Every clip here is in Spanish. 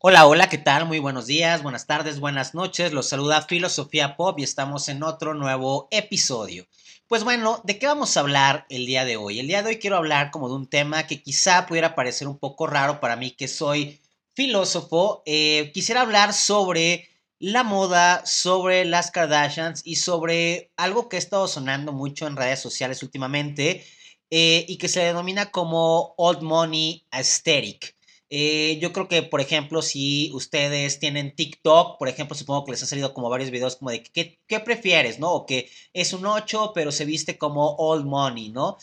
Hola, hola, ¿qué tal? Muy buenos días, buenas tardes, buenas noches. Los saluda Filosofía Pop y estamos en otro nuevo episodio. Pues bueno, ¿de qué vamos a hablar el día de hoy? El día de hoy quiero hablar como de un tema que quizá pudiera parecer un poco raro para mí que soy filósofo. Eh, quisiera hablar sobre la moda, sobre las Kardashians y sobre algo que ha estado sonando mucho en redes sociales últimamente eh, y que se denomina como Old Money Aesthetic. Eh, yo creo que, por ejemplo, si ustedes tienen TikTok, por ejemplo, supongo que les ha salido como varios videos como de qué, prefieres, ¿no? O que es un 8, pero se viste como old money, ¿no?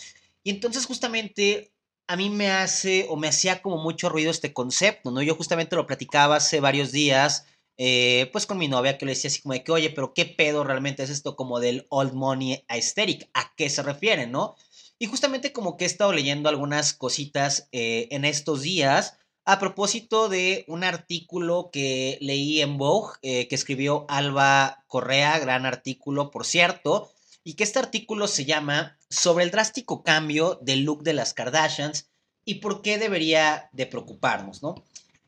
Y entonces justamente a mí me hace o me hacía como mucho ruido este concepto, ¿no? Yo justamente lo platicaba hace varios días, eh, pues con mi novia, que le decía así como de que, oye, pero ¿qué pedo realmente es esto como del old money aesthetic? ¿A qué se refiere, no? Y justamente como que he estado leyendo algunas cositas eh, en estos días a propósito de un artículo que leí en Vogue, eh, que escribió Alba Correa, gran artículo, por cierto, y que este artículo se llama Sobre el drástico cambio del look de las Kardashians y por qué debería de preocuparnos, ¿no?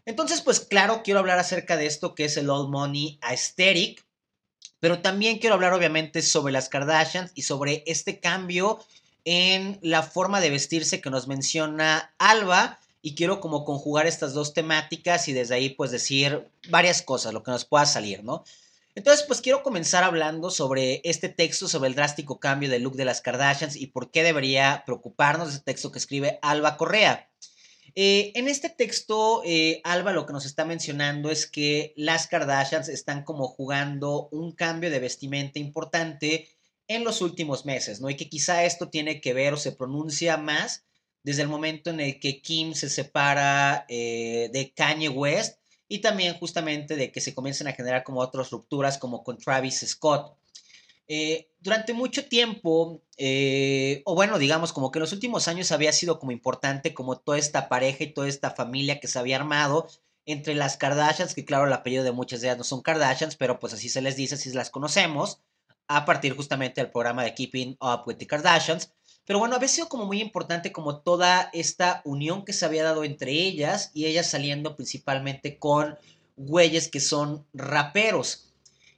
Entonces, pues claro, quiero hablar acerca de esto que es el old money aesthetic, pero también quiero hablar obviamente sobre las Kardashians y sobre este cambio en la forma de vestirse que nos menciona Alba y quiero como conjugar estas dos temáticas y desde ahí pues decir varias cosas, lo que nos pueda salir, ¿no? Entonces pues quiero comenzar hablando sobre este texto, sobre el drástico cambio del look de las Kardashians y por qué debería preocuparnos ese texto que escribe Alba Correa. Eh, en este texto, eh, Alba lo que nos está mencionando es que las Kardashians están como jugando un cambio de vestimenta importante en los últimos meses, ¿no? Y que quizá esto tiene que ver o se pronuncia más desde el momento en el que Kim se separa eh, de Kanye West y también justamente de que se comiencen a generar como otras rupturas como con Travis Scott. Eh, durante mucho tiempo, eh, o bueno, digamos como que en los últimos años había sido como importante como toda esta pareja y toda esta familia que se había armado entre las Kardashians, que claro, el apellido de muchas de ellas no son Kardashians, pero pues así se les dice, así las conocemos, a partir justamente del programa de Keeping Up with the Kardashians. Pero bueno, había sido como muy importante como toda esta unión que se había dado entre ellas y ellas saliendo principalmente con güeyes que son raperos.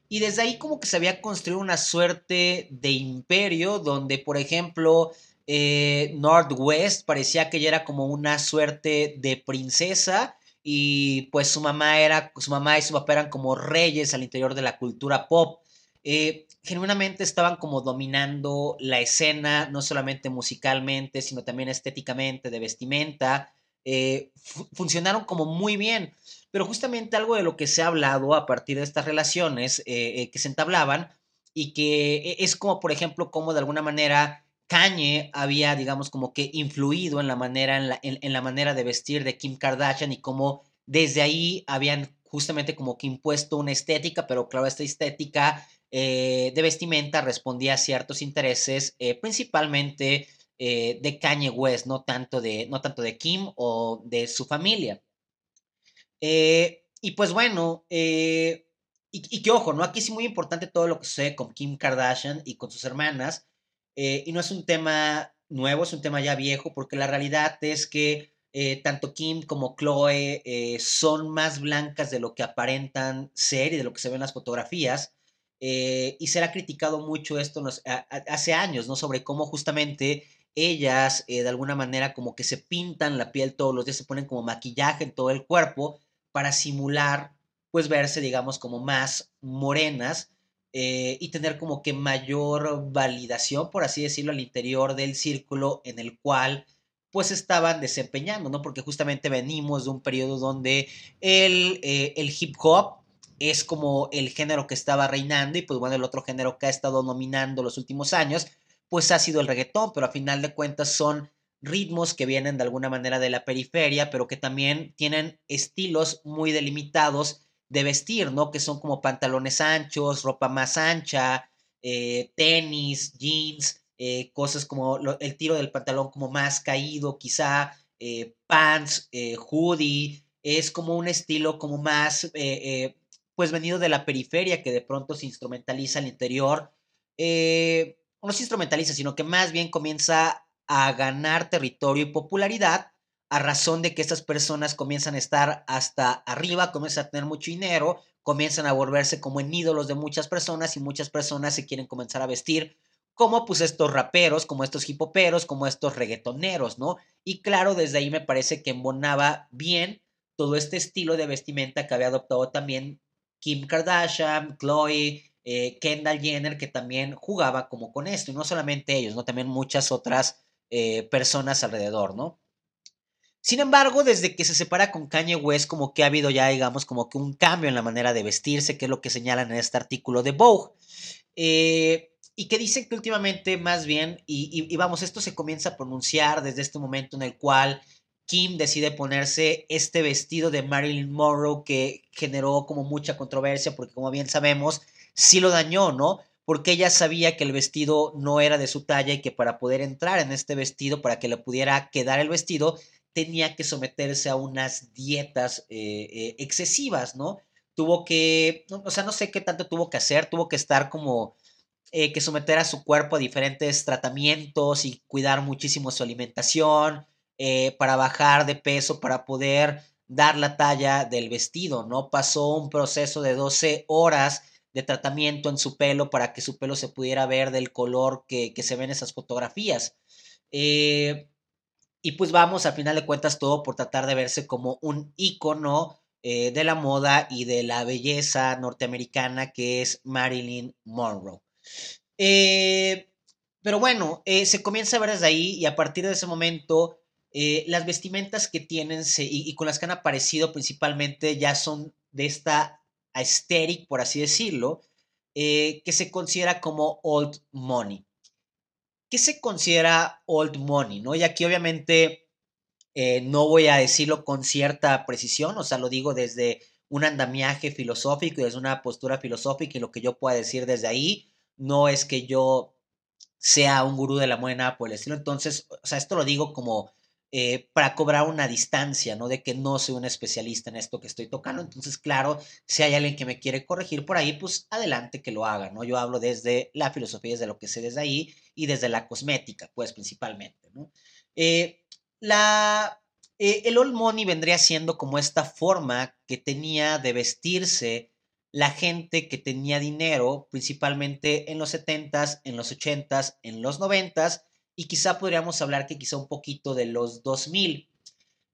Y desde ahí como que se había construido una suerte de imperio donde, por ejemplo, eh, Northwest parecía que ella era como una suerte de princesa y pues su mamá era, su mamá y su papá eran como reyes al interior de la cultura pop. Eh, genuinamente estaban como dominando la escena, no solamente musicalmente, sino también estéticamente, de vestimenta. Eh, funcionaron como muy bien. Pero justamente algo de lo que se ha hablado a partir de estas relaciones eh, que se entablaban y que e, es como, por ejemplo, como de alguna manera Kanye había, digamos, como que influido en la manera, en la, en la manera de vestir de Kim Kardashian y cómo desde ahí habían justamente como que impuesto una estética, pero claro, esta estética eh, de vestimenta respondía a ciertos intereses, eh, principalmente eh, de Kanye West, no tanto de, no tanto de Kim o de su familia. y pues bueno, y, que ojo, ¿no? Aquí es muy importante todo lo que sucede con Kim Kardashian y con sus hermanas. y no es un tema nuevo, es un tema ya viejo, porque la realidad es que tanto Kim como Chloe son más blancas de lo que aparentan ser y de lo que se ven en las fotografías. Eh, y se ha criticado mucho esto hace años, ¿no? Sobre cómo justamente ellas eh, de alguna manera como que se pintan la piel todos los días, se ponen como maquillaje en todo el cuerpo para simular, pues verse, digamos, como más morenas eh, y tener como que mayor validación, por así decirlo, al interior del círculo en el cual pues estaban desempeñando, ¿no? Porque justamente venimos de un periodo donde el hip hop es como el género que estaba reinando y pues bueno, el otro género que ha estado nominando los últimos años, pues ha sido el reggaetón, pero a final de cuentas son ritmos que vienen de alguna manera de la periferia, pero que también tienen estilos muy delimitados de vestir, ¿no? Que son como pantalones anchos, ropa más ancha, eh, tenis, jeans, eh, cosas como el tiro del pantalón como más caído, quizá, eh, pants, hoodie, es como un estilo como más pues venido de la periferia que de pronto se instrumentaliza al interior, eh, no se instrumentaliza, sino que más bien comienza a ganar territorio y popularidad a razón de que estas personas comienzan a estar hasta arriba, comienzan a tener mucho dinero, comienzan a volverse como en ídolos de muchas personas y muchas personas se quieren comenzar a vestir como pues estos raperos, como estos hipoperos, como estos reggaetoneros, ¿no? Y claro, desde ahí me parece que embonaba bien todo este estilo de vestimenta que había adoptado también Kim Kardashian, Chloe, eh, Kendall Jenner, que también jugaba como con esto, y no solamente ellos, ¿no? También muchas otras eh, personas alrededor, ¿no? Sin embargo, desde que se separa con Kanye West, como que ha habido ya, digamos, como que un cambio en la manera de vestirse, que es lo que señalan en este artículo de Vogue. Eh, y que dicen que últimamente más bien, y, vamos, esto se comienza a pronunciar desde este momento en el cual Kim decide ponerse este vestido de Marilyn Monroe que generó como mucha controversia porque como bien sabemos, sí lo dañó, ¿no? Porque ella sabía que el vestido no era de su talla y que para poder entrar en este vestido, para que le pudiera quedar el vestido, tenía que someterse a unas dietas eh, eh, excesivas, ¿no? Tuvo que, o sea, no sé qué tanto tuvo que hacer, tuvo que estar como eh, que someter a su cuerpo a diferentes tratamientos y cuidar muchísimo su alimentación eh, para bajar de peso, para poder dar la talla del vestido, ¿no? Pasó un proceso de 12 horas de tratamiento en su pelo para que su pelo se pudiera ver del color que, se ve en esas fotografías. Eh, y pues vamos, al final de cuentas, todo por tratar de verse como un ícono de la moda y de la belleza norteamericana que es Marilyn Monroe. Eh, pero bueno, eh, se comienza a ver desde ahí y a partir de ese momento eh, las vestimentas que tienen y, con las que han aparecido principalmente ya son de esta aesthetic, por así decirlo, que se considera como old money. ¿Qué se considera old money? ¿no? Y aquí obviamente no voy a decirlo con cierta precisión, o sea, lo digo desde un andamiaje filosófico y desde una postura filosófica y lo que yo pueda decir desde ahí no es que yo sea un gurú de la moda nada por el estilo. Entonces, o sea, esto lo digo como eh, para cobrar una distancia, ¿no? De que no soy un especialista en esto que estoy tocando. Entonces, claro, si hay alguien que me quiere corregir por ahí, pues adelante que lo haga, ¿no? Yo hablo desde la filosofía, desde lo que sé desde ahí y desde la cosmética, pues principalmente, ¿no? Eh, la, eh, el old money vendría siendo como esta forma que tenía de vestirse la gente que tenía dinero, principalmente en los 70s, en los 80s, en los 90s, y quizá podríamos hablar que quizá un poquito de los 2000,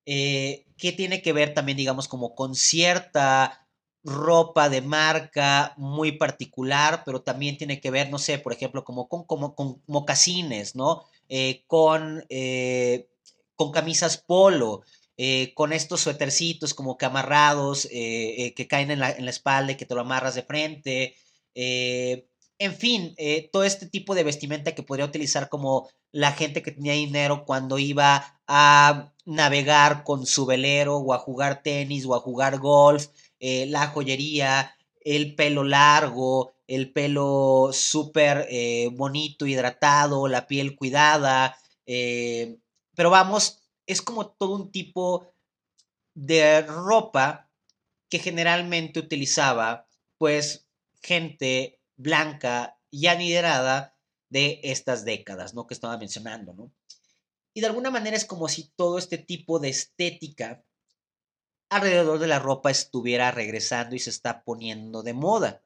eh, que tiene que ver también, digamos, como con cierta ropa de marca muy particular, pero también tiene que ver, no sé, por ejemplo, como con, como, con mocasines, ¿no? Eh, con, eh, con camisas polo, eh, con estos suétercitos como que amarrados, que caen en la, espalda y que te lo amarras de frente. En fin, todo este tipo de vestimenta que podría utilizar como la gente que tenía dinero cuando iba a navegar con su velero o a jugar tenis o a jugar golf, la joyería, el pelo largo, el pelo súper bonito, hidratado, la piel cuidada. pero vamos, es como todo un tipo de ropa que generalmente utilizaba pues gente blanca y aniderada de estas décadas, ¿no? Que estaba mencionando, ¿no? Y de alguna manera es como si todo este tipo de estética alrededor de la ropa estuviera regresando y se está poniendo de moda.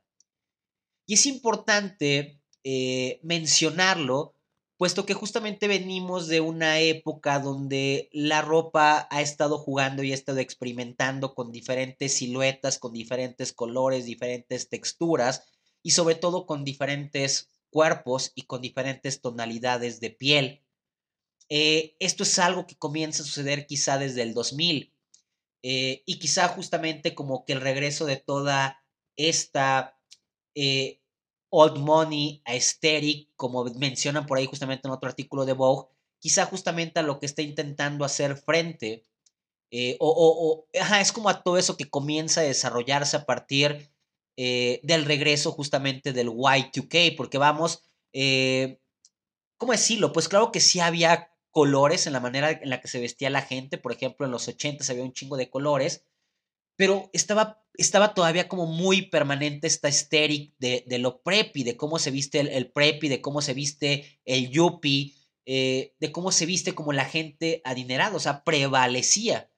Y es importante eh, mencionarlo puesto que justamente venimos de una época donde la ropa ha estado jugando y ha estado experimentando con diferentes siluetas, con diferentes colores, diferentes texturas y sobre todo con diferentes cuerpos y con diferentes tonalidades de piel. Eh, esto es algo que comienza a suceder quizá desde el 2000 eh, y quizá justamente como que el regreso de toda esta eh, old money, aesthetic, como mencionan por ahí justamente en otro artículo de Vogue, quizá justamente a lo que está intentando hacer frente, eh, o, es como a todo eso que comienza a desarrollarse a partir eh, del regreso justamente del Y2K, porque vamos, eh, ¿cómo decirlo? Pues claro que sí había colores en la manera en la que se vestía la gente, por ejemplo, en los 80 había un chingo de colores, pero estaba, estaba todavía como muy permanente esta estéril de, de, lo preppy, de cómo se viste el, el, preppy, de cómo se viste el yuppie, eh, de cómo se viste como la gente adinerada, o sea, prevalecía.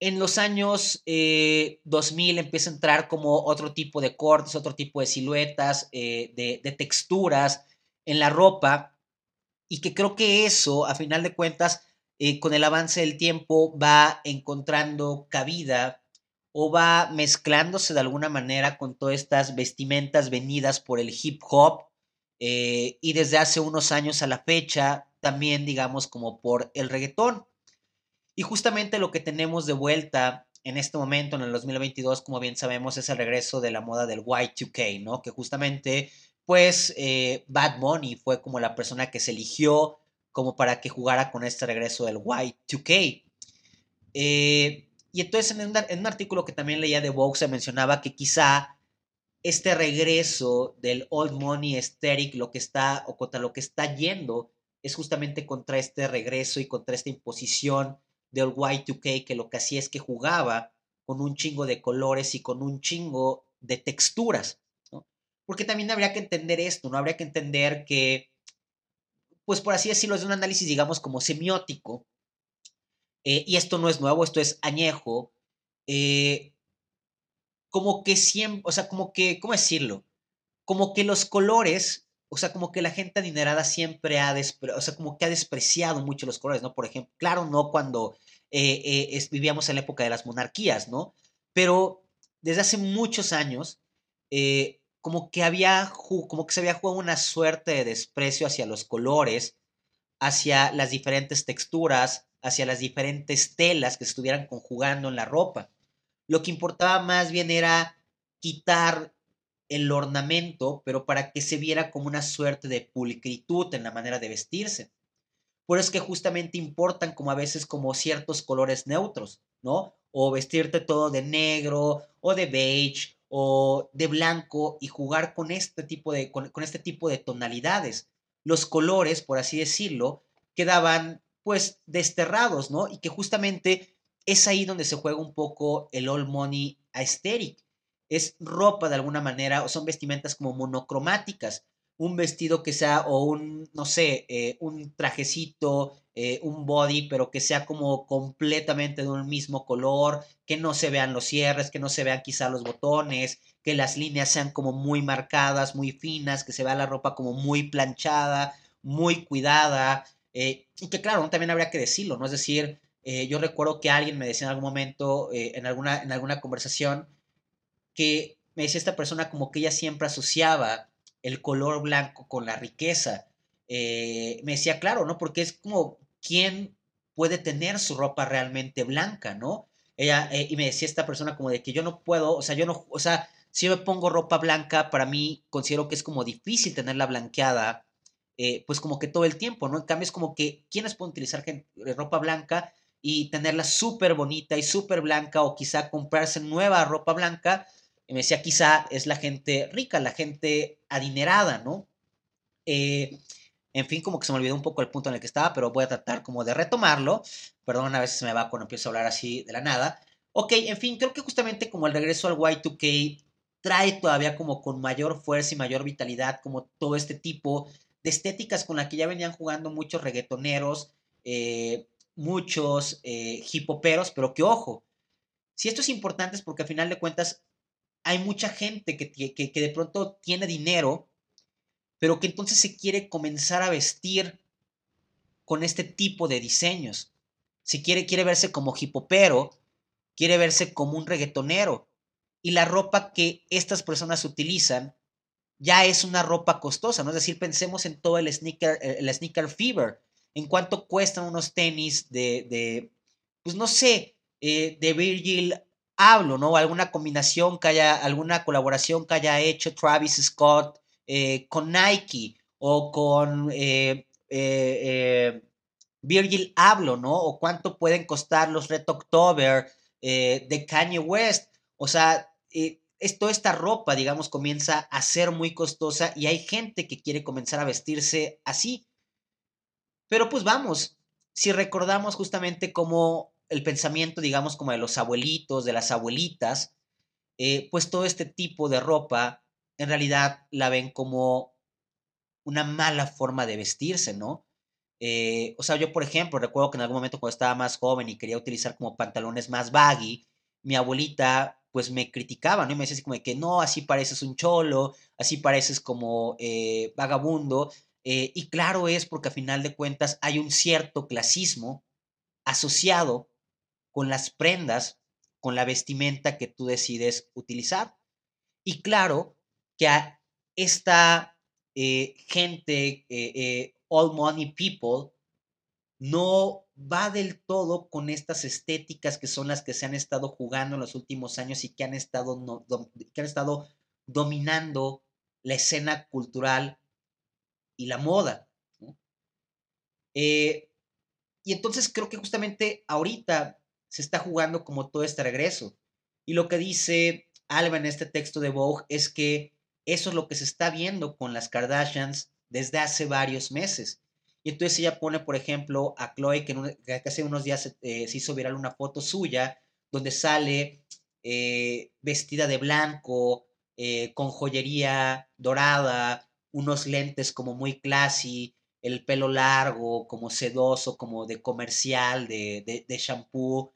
En los años 2000 empieza a entrar como otro tipo de cortes, otro tipo de siluetas, de, de texturas en la ropa, y que creo que eso, a final de cuentas, eh, con el avance del tiempo va encontrando cabida o va mezclándose de alguna manera con todas estas vestimentas venidas por el hip hop eh, y desde hace unos años a la fecha también digamos como por el reggaetón. Y justamente lo que tenemos de vuelta en este momento, en el 2022, como bien sabemos, es el regreso de la moda del Y2K, ¿no? Que justamente, pues, eh, Bad Bunny fue como la persona que se eligió como para que jugara con este regreso del Y2K. Eh, y entonces en un, artículo que también leía de Vogue se mencionaba que quizá este regreso del old money aesthetic, lo que está, o contra lo que está yendo, es justamente contra este regreso y contra esta imposición del Y2K, que lo que hacía es que jugaba con un chingo de colores y con un chingo de texturas. Porque también habría que entender esto, ¿no? Habría que entender que pues por así decirlo, es un análisis, digamos, como semiótico. Eh, y esto no es nuevo, esto es añejo. Eh, como que siempre, o sea, como que, ¿cómo decirlo? Como que los colores, o sea, como que la gente adinerada siempre ha, o sea, como que ha despreciado mucho los colores, ¿no? Por ejemplo, claro, no cuando eh, vivíamos en la época de las monarquías, ¿no? Pero desde hace muchos años, como que había, como que se había jugado una suerte de desprecio hacia los colores, hacia las diferentes texturas, hacia las diferentes telas que se estuvieran conjugando en la ropa. Lo que importaba más bien era quitar el ornamento, pero para que se viera como una suerte de pulcritud en la manera de vestirse. Por eso es que justamente importan como a veces como ciertos colores neutros, ¿no? O vestirte todo de negro o de beige o de blanco y jugar con este tipo de, con, este tipo de tonalidades. Los colores, por así decirlo, quedaban pues desterrados, ¿no? Y que justamente es ahí donde se juega un poco el all money aesthetic. Es ropa de alguna manera o son vestimentas como monocromáticas un vestido que sea, o un, no sé, eh, un trajecito, eh, un body, pero que sea como completamente de un mismo color, que no se vean los cierres, que no se vean quizá los botones, que las líneas sean como muy marcadas, muy finas, que se vea la ropa como muy planchada, muy cuidada, eh, y que claro, también habría que decirlo, ¿no? Es decir, yo recuerdo que alguien me decía en algún momento, en, alguna, en alguna conversación, que me decía esta persona como que ella siempre asociaba el color blanco con la riqueza. Eh, me decía, claro, ¿no? Porque es como, ¿quién puede tener su ropa realmente blanca, ¿no? Ella, eh, y me decía esta persona como de que yo no puedo, o sea, yo no, o sea, si yo me pongo ropa blanca, para mí considero que es como difícil tenerla blanqueada, eh, pues como que todo el tiempo, ¿no? En cambio es como que, ¿quiénes pueden utilizar ropa blanca y tenerla súper bonita y súper blanca o quizá comprarse nueva ropa blanca? Y me decía, quizá es la gente rica, la gente adinerada, ¿no? Eh, en fin, como que se me olvidó un poco el punto en el que estaba, pero voy a tratar como de retomarlo. Perdón, a veces me va cuando empiezo a hablar así de la nada. Ok, en fin, creo que justamente como el regreso al Y2K trae todavía como con mayor fuerza y mayor vitalidad como todo este tipo de estéticas con la que ya venían jugando muchos reggaetoneros, eh, muchos eh, hipoperos, pero que ojo, si esto es importante es porque al final de cuentas hay mucha gente que, de pronto tiene dinero, pero que entonces se quiere comenzar a vestir con este tipo de diseños. Si quiere, quiere verse como hipopero, quiere verse como un reggaetonero. Y la ropa que estas personas utilizan ya es una ropa costosa, ¿no? Es decir, pensemos en todo el sneaker, el sneaker fever. En cuánto cuestan unos tenis de, de pues no sé, eh, de Virgil hablo, ¿no? Alguna combinación que haya, alguna colaboración que haya hecho Travis Scott eh, con Nike o con eh, eh, Virgil Abloh, ¿no? O cuánto pueden costar los Red October de Kanye West. O sea, toda esta ropa, digamos, comienza a ser muy costosa y hay gente que quiere comenzar a vestirse así. Pero pues vamos, si recordamos justamente cómo el pensamiento, digamos, como de los abuelitos, de las abuelitas, eh, pues todo este tipo de ropa en realidad la ven como una mala forma de vestirse, ¿no? Eh, o sea, yo, por ejemplo, recuerdo que en algún momento cuando estaba más joven y quería utilizar como pantalones más baggy, mi abuelita pues me criticaba, ¿no? Y me decía así como que no, así pareces un cholo, así pareces como eh, vagabundo. Y claro es porque a final de cuentas hay un cierto clasismo asociado con las prendas, con la vestimenta que tú decides utilizar. Y claro que a esta eh, gente, all money people, no va del todo con estas estéticas que son las que se han estado jugando en los últimos años y que han estado, que han estado dominando la escena cultural y la moda. Eh, y entonces creo que justamente ahorita se está jugando como todo este regreso. Y lo que dice Alba en este texto de Vogue es que eso es lo que se está viendo con las Kardashians desde hace varios meses. Y entonces ella pone, por ejemplo, a Chloe, que, hace unos días eh, se hizo viral una foto suya, donde sale eh, vestida de blanco, eh, con joyería dorada, unos lentes como muy classy, el pelo largo, como sedoso, como de comercial, de, de, de shampoo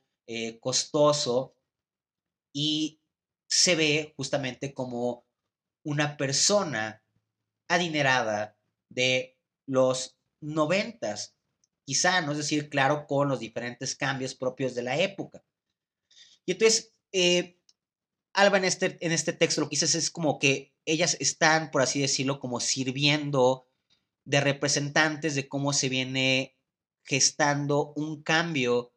costoso. Y se ve justamente como una persona adinerada de los noventas, quizá, ¿no? Es decir, claro, con los diferentes cambios propios de la época. Y entonces, eh, Alba en este, en este texto lo que dice es como que ellas están, por así decirlo, como sirviendo de representantes de cómo se viene gestando un cambio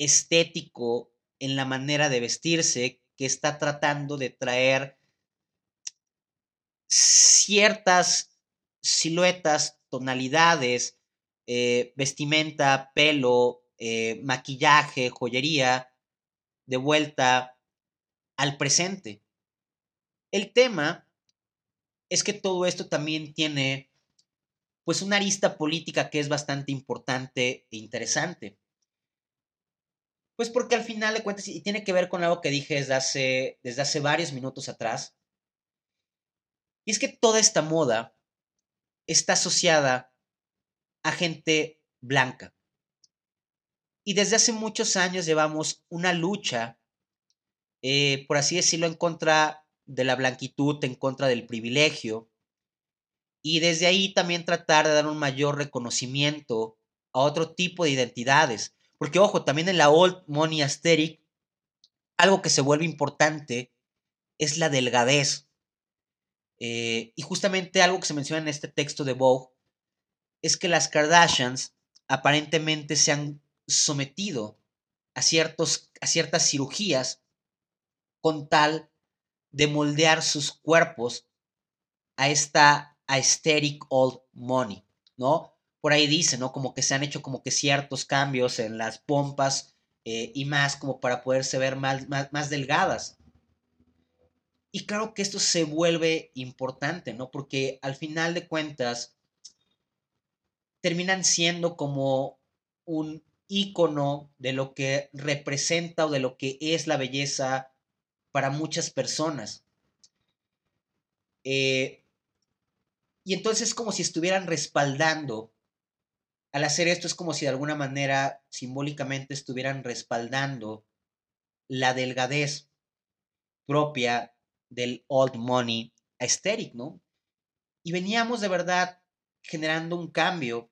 estético en la manera de vestirse que está tratando de traer ciertas siluetas tonalidades, eh, vestimenta, pelo, eh, maquillaje, joyería, de vuelta al presente. El tema es que todo esto también tiene pues una arista política que es bastante importante e interesante. Pues porque al final de cuentas, y tiene que ver con algo que dije desde hace, desde hace varios minutos atrás, y es que toda esta moda está asociada a gente blanca. Y desde hace muchos años llevamos una lucha, eh, por así decirlo, en contra de la blanquitud, en contra del privilegio. Y desde ahí también tratar de dar un mayor reconocimiento a otro tipo de identidades. Porque, ojo, también en la Old Money Aesthetic, algo que se vuelve importante es la delgadez. Eh, y justamente algo que se menciona en este texto de Vogue es que las Kardashians aparentemente se han sometido a, ciertos, a ciertas cirugías con tal de moldear sus cuerpos a esta aesthetic old money, ¿no? Por ahí dice, ¿no? Como que se han hecho como que ciertos cambios en las pompas eh, y más como para poderse ver más, más delgadas. Y claro que esto se vuelve importante, ¿no? Porque al final de cuentas terminan siendo como un icono de lo que representa o de lo que es la belleza para muchas personas. Eh, y entonces es como si estuvieran respaldando, al hacer esto es como si de alguna manera simbólicamente estuvieran respaldando la delgadez propia del old money aesthetic, ¿no? Y veníamos de verdad generando un cambio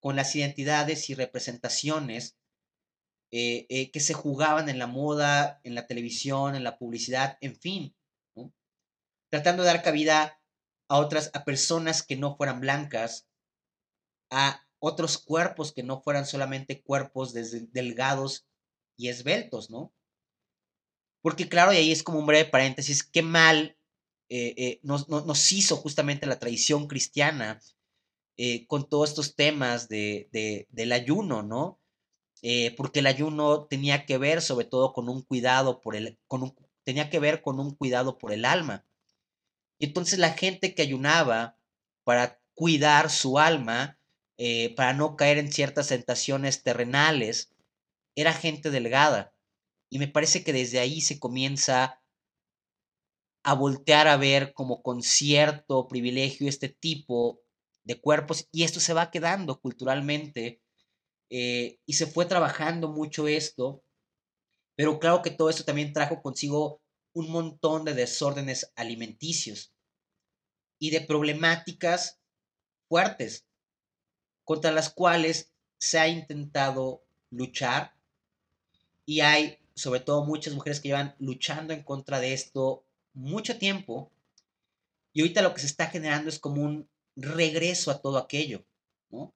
con las identidades y representaciones eh, eh, que se jugaban en la moda, en la televisión, en la publicidad, en fin, tratando de dar cabida a otras, a personas que no fueran blancas, a otros cuerpos que no fueran solamente cuerpos delgados y esbeltos, ¿no? Porque claro, y ahí es como un breve paréntesis, qué mal eh, eh, nos, hizo justamente la tradición cristiana eh, con todos estos temas de, del ayuno, ¿no? porque el ayuno tenía que ver sobre todo con un cuidado por el, tenía que ver con un cuidado por el alma. Y entonces la gente que ayunaba para cuidar su alma, para no caer en ciertas tentaciones terrenales, era gente delgada. Y me parece que desde ahí se comienza a voltear a ver como con cierto privilegio este tipo de cuerpos y esto se va quedando culturalmente eh, y se fue trabajando mucho esto, pero claro que todo esto también trajo consigo un montón de desórdenes alimenticios y de problemáticas fuertes contra las cuales se ha intentado luchar y hay sobre todo muchas mujeres que llevan luchando en contra de esto mucho tiempo y ahorita lo que se está generando es como un regreso a todo aquello, ¿no?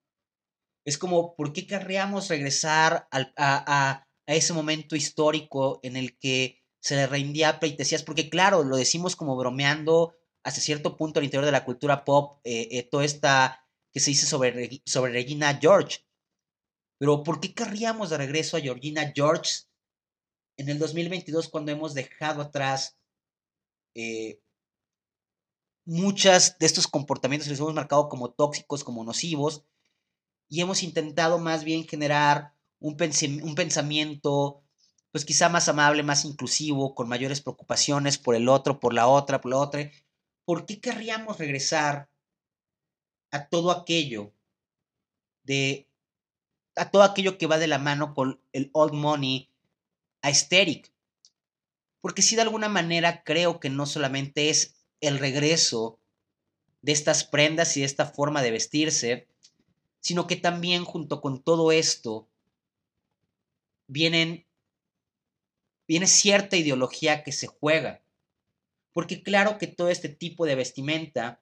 Es como, ¿por qué querríamos regresar a, a, ese momento histórico en el que se le rendía pleitesías? Porque claro, lo decimos como bromeando hasta cierto punto al interior de la cultura pop, eh, eh, toda esta que se dice sobre, sobre Regina George. Pero ¿por qué querríamos de regreso a Georgina George en el 2022 cuando hemos dejado atrás eh, muchas de estos comportamientos los hemos marcado como tóxicos, como nocivos, y hemos intentado más bien generar un, un pensamiento, pues quizá más amable, más inclusivo, con mayores preocupaciones por el otro, por la otra, por la otra. ¿Por qué querríamos regresar a todo aquello de a todo aquello que va de la mano con el old money aesthetic? Porque si de alguna manera creo que no solamente es el regreso de estas prendas y de esta forma de vestirse, sino que también junto con todo esto vienen, viene cierta ideología que se juega. Porque claro que todo este tipo de vestimenta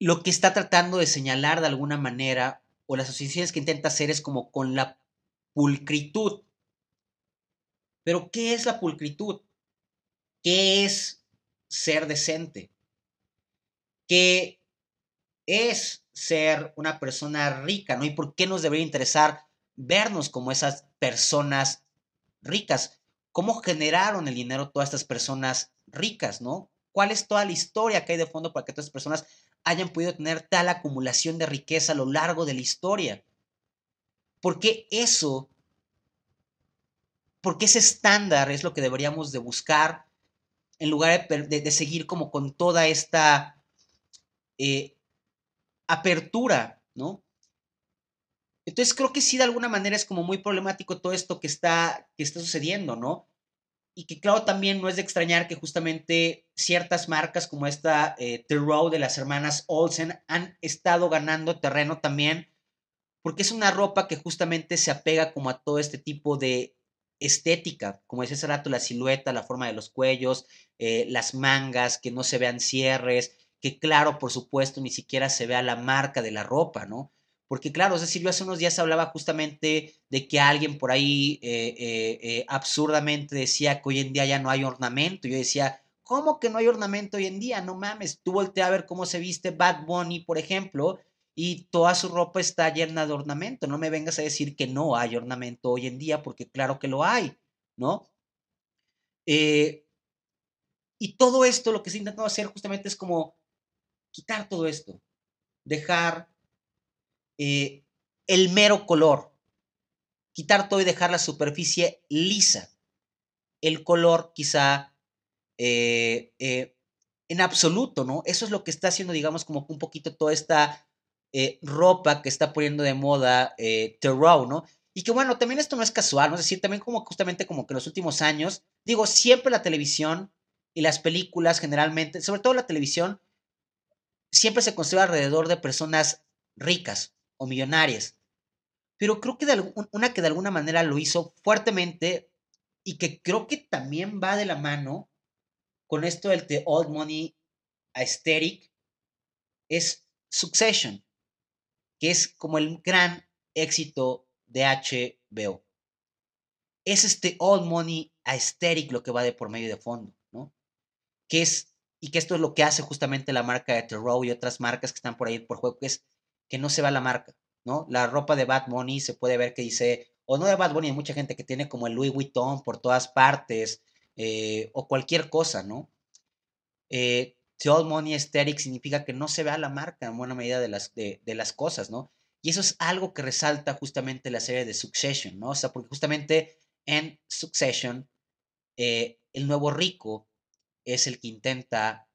lo que está tratando de señalar de alguna manera, o las asociaciones que intenta hacer es como con la pulcritud. Pero, ¿qué es la pulcritud? qué es ser decente, qué es ser una persona rica, ¿no? Y por qué nos debería interesar vernos como esas personas ricas. ¿Cómo generaron el dinero todas estas personas ricas, ¿no? ¿Cuál es toda la historia que hay de fondo para que todas estas personas hayan podido tener tal acumulación de riqueza a lo largo de la historia? ¿Por qué eso, por qué ese estándar es lo que deberíamos de buscar en lugar de, seguir como con toda esta eh, apertura, ¿no? Entonces creo que sí, de alguna manera es como muy problemático todo esto que está, que está sucediendo, ¿no? Y que claro, también no es de extrañar que justamente ciertas marcas como esta eh, The Row de las hermanas Olsen han estado ganando terreno también, porque es una ropa que justamente se apega como a todo este tipo de estética, como decía hace rato, la silueta, la forma de los cuellos, eh, las mangas, que no se vean cierres, que claro, por supuesto, ni siquiera se vea la marca de la ropa, ¿no? Porque claro, es decir, yo hace unos días hablaba justamente de que alguien por ahí eh, eh, absurdamente decía que hoy en día ya no hay ornamento. Yo decía, ¿cómo que no hay ornamento hoy en día? No mames, tú volteas a ver cómo se viste Bad Bunny, por ejemplo, y toda su ropa está llena de ornamento. No me vengas a decir que no hay ornamento hoy en día, porque claro que lo hay, ¿no? Eh, y todo esto lo que se intentado hacer justamente es como quitar todo esto, dejar eh, el mero color, quitar todo y dejar la superficie lisa. El color quizá eh, en absoluto, ¿no? Eso es lo que está haciendo, digamos, como un poquito toda esta eh, ropa que está poniendo de moda eh, ¿no? Y que bueno, también esto no es casual, ¿no? Es decir, también como justamente como que en los últimos años, digo, siempre la televisión y las películas generalmente, sobre todo la televisión, siempre se construye alrededor de personas ricas o millonarias. Pero creo que de una que de alguna manera lo hizo fuertemente y que creo que también va de la mano con esto del The Old Money Aesthetic es Succession que es como el gran éxito de HBO. Es este old money aesthetic lo que va de por medio de fondo, ¿no? Que es, y que esto es lo que hace justamente la marca de Terrow y otras marcas que están por ahí por juego, que es que no se va la marca, ¿no? La ropa de Bad Bunny se puede ver que dice, o no de Bad Bunny, hay mucha gente que tiene como el Louis Vuitton por todas partes, eh, o cualquier cosa, ¿no? Eh, The Money Aesthetic significa que no se vea la marca en buena medida de las, de, las cosas, ¿no? Y eso es algo que resalta justamente la serie de Succession, ¿no? O sea, porque justamente en Succession, eh, el nuevo rico es el que intenta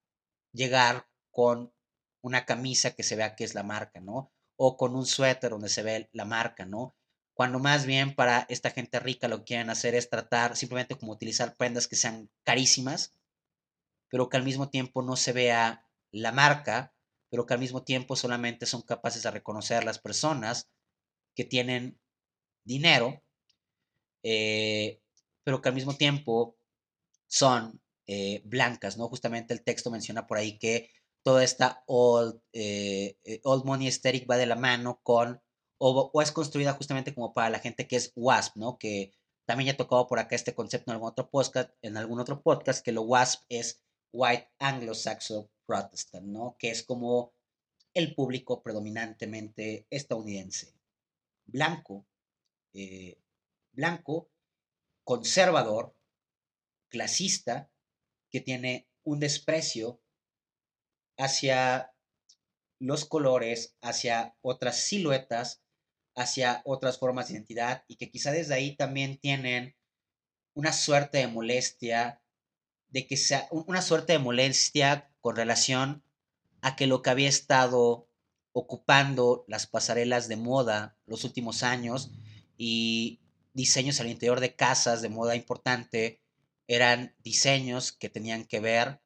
llegar con una camisa que se vea que es la marca, ¿no? O con un suéter donde se ve la marca, ¿no? Cuando más bien para esta gente rica lo que quieren hacer es tratar simplemente como utilizar prendas que sean carísimas, pero que al mismo tiempo no se vea la marca, pero que al mismo tiempo solamente son capaces de reconocer las personas que tienen dinero, eh, pero que al mismo tiempo son eh, blancas, ¿no? Justamente el texto menciona por ahí que toda esta old, eh, old money aesthetic va de la mano con, o, es construida justamente como para la gente que es WASP, ¿no? Que también ya he tocado por acá este concepto en algún otro podcast, en algún otro podcast que lo WASP es White Anglo-Saxon Protestant, ¿no? Que es como el público predominantemente estadounidense, blanco, eh, blanco, conservador, clasista, que tiene un desprecio hacia los colores, hacia otras siluetas, hacia otras formas de identidad y que quizá desde ahí también tienen una suerte de molestia, de que sea una suerte de molestia con relación a que lo que había estado ocupando las pasarelas de moda los últimos años y diseños al interior de casas de moda importante eran diseños que tenían que ver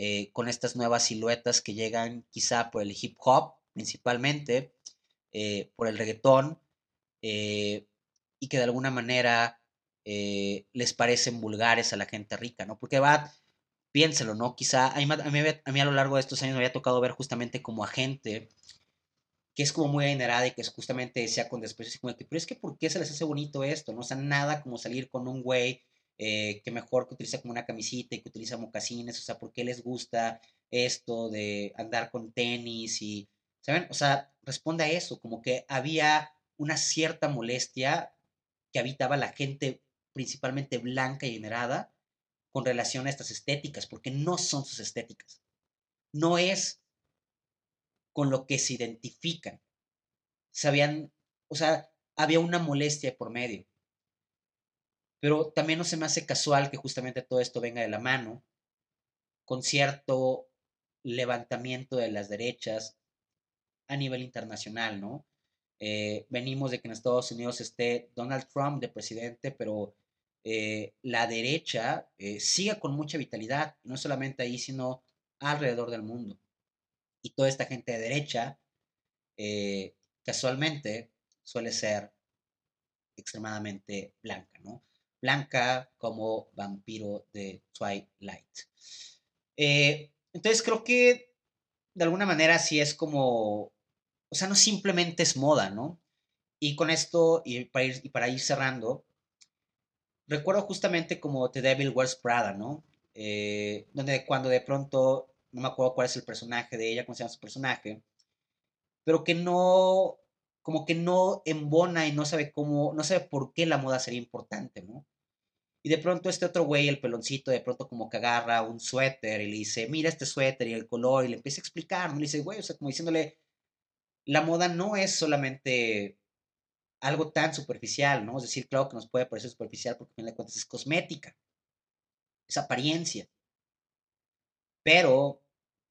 eh, con estas nuevas siluetas que llegan quizá por el hip hop principalmente, eh, por el reggaetón, eh, y que de alguna manera les parecen vulgares a la gente rica, ¿no? Porque va, piénselo, ¿no? Quizá a mí, a mí, a lo largo de estos años me había tocado ver justamente como a gente que es como muy adinerada y que es justamente decía con desprecio, como pero es que ¿por qué se les hace bonito esto? No o sea, nada como salir con un güey eh, que mejor que utiliza como una camisita y que utiliza mocasines, o sea, ¿por qué les gusta esto de andar con tenis y, ¿saben? O sea, responde a eso, como que había una cierta molestia que habitaba la gente principalmente blanca y adinerada con relación a estas estéticas, porque no son sus estéticas. No es con lo que se identifican. Sabían, o sea, había una molestia por medio. Pero también no se me hace casual que justamente todo esto venga de la mano con cierto levantamiento de las derechas a nivel internacional, ¿no? Eh, venimos de que en Estados Unidos esté Donald Trump de presidente, pero eh, la derecha eh, siga con mucha vitalidad, no solamente ahí, sino alrededor del mundo. Y toda esta gente de derecha, eh, casualmente, suele ser extremadamente blanca, ¿no? Blanca como vampiro de Twilight. entonces creo que de alguna manera sí es como, o sea, no simplemente es moda, ¿no? Y con esto, y para ir, y para ir cerrando, recuerdo justamente como The Devil Wears Prada, ¿no? Eh, donde cuando de pronto, no me acuerdo cuál es el personaje de ella, cómo se llama su personaje, pero que no, como que no embona y no sabe cómo, no sabe por qué la moda sería importante, ¿no? Y de pronto este otro güey, el peloncito, de pronto como que agarra un suéter y le dice, mira este suéter y el color, y le empieza a explicar, ¿no? Le dice, güey, o sea, como diciéndole, la moda no es solamente algo tan superficial, ¿no? Es decir, claro que nos puede parecer superficial porque, en fin de cuentas, es cosmética, es apariencia. Pero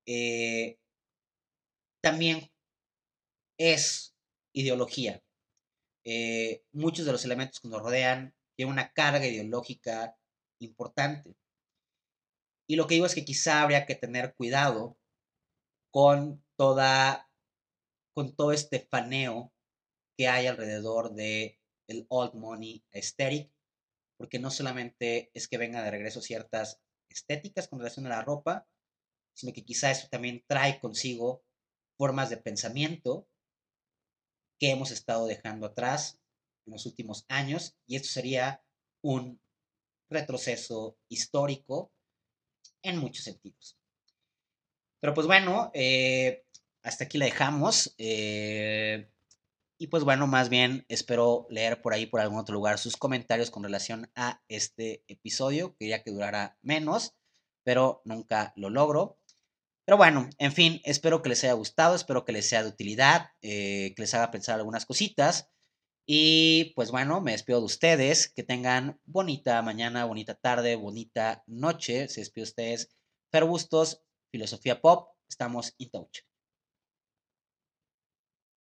eh, también es ideología. Eh, muchos de los elementos que nos rodean tienen una carga ideológica importante. Y lo que digo es que quizá habría que tener cuidado con toda, con todo este faneo que hay alrededor de el old money aesthetic, porque no solamente es que vengan de regreso ciertas estéticas con relación a la ropa, sino que quizá eso también trae consigo formas de pensamiento que hemos estado dejando atrás en los últimos años, y esto sería un retroceso histórico en muchos sentidos. Pero pues bueno, eh, hasta aquí la dejamos. Eh, y pues bueno, más bien espero leer por ahí, por algún otro lugar, sus comentarios con relación a este episodio. Quería que durara menos, pero nunca lo logro. Pero bueno, en fin, espero que les haya gustado, espero que les sea de utilidad, eh, que les haga pensar algunas cositas. Y pues bueno, me despido de ustedes. Que tengan bonita mañana, bonita tarde, bonita noche. Se despide de ustedes. Fer Bustos, Filosofía Pop. Estamos in touch.